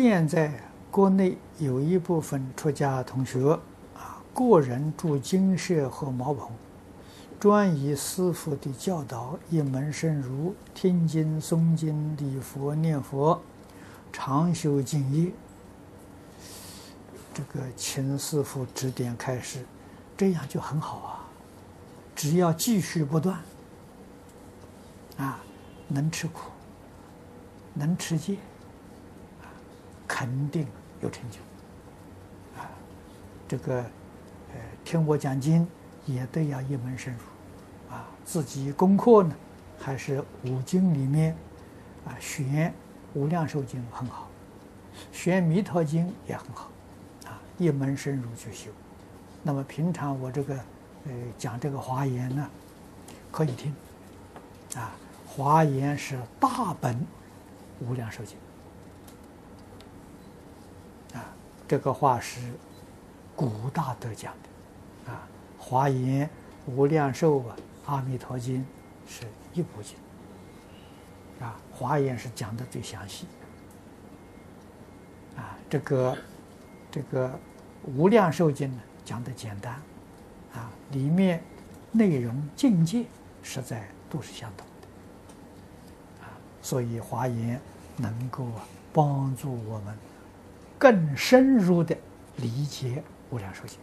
现在国内有一部分出家同学啊，个人住精舍和茅棚，专以师父的教导一门深入，听经诵经、礼佛念佛，常修净业。这个请师父指点开示，这样就很好啊！只要继续不断，啊，能吃苦，能持戒。肯定有成就，啊，这个，呃，听我讲经也得要一门深入，啊，自己功课呢，还是五经里面，啊，选《无量寿经》很好，选《弥陀经》也很好，啊，一门深入去修。那么平常我这个，呃，讲这个华严呢，可以听，啊，华严是大本《无量寿经》。啊这个话是古大德讲的，啊，《华严》《无量寿》啊，《阿弥陀经》是一部经，啊，《华严》是讲的最详细，啊，这个这个《无量寿经》呢讲的简单，啊，里面内容境界实在都是相同的，啊，所以《华严》能够帮助我们。更深入的理解《无量寿经》。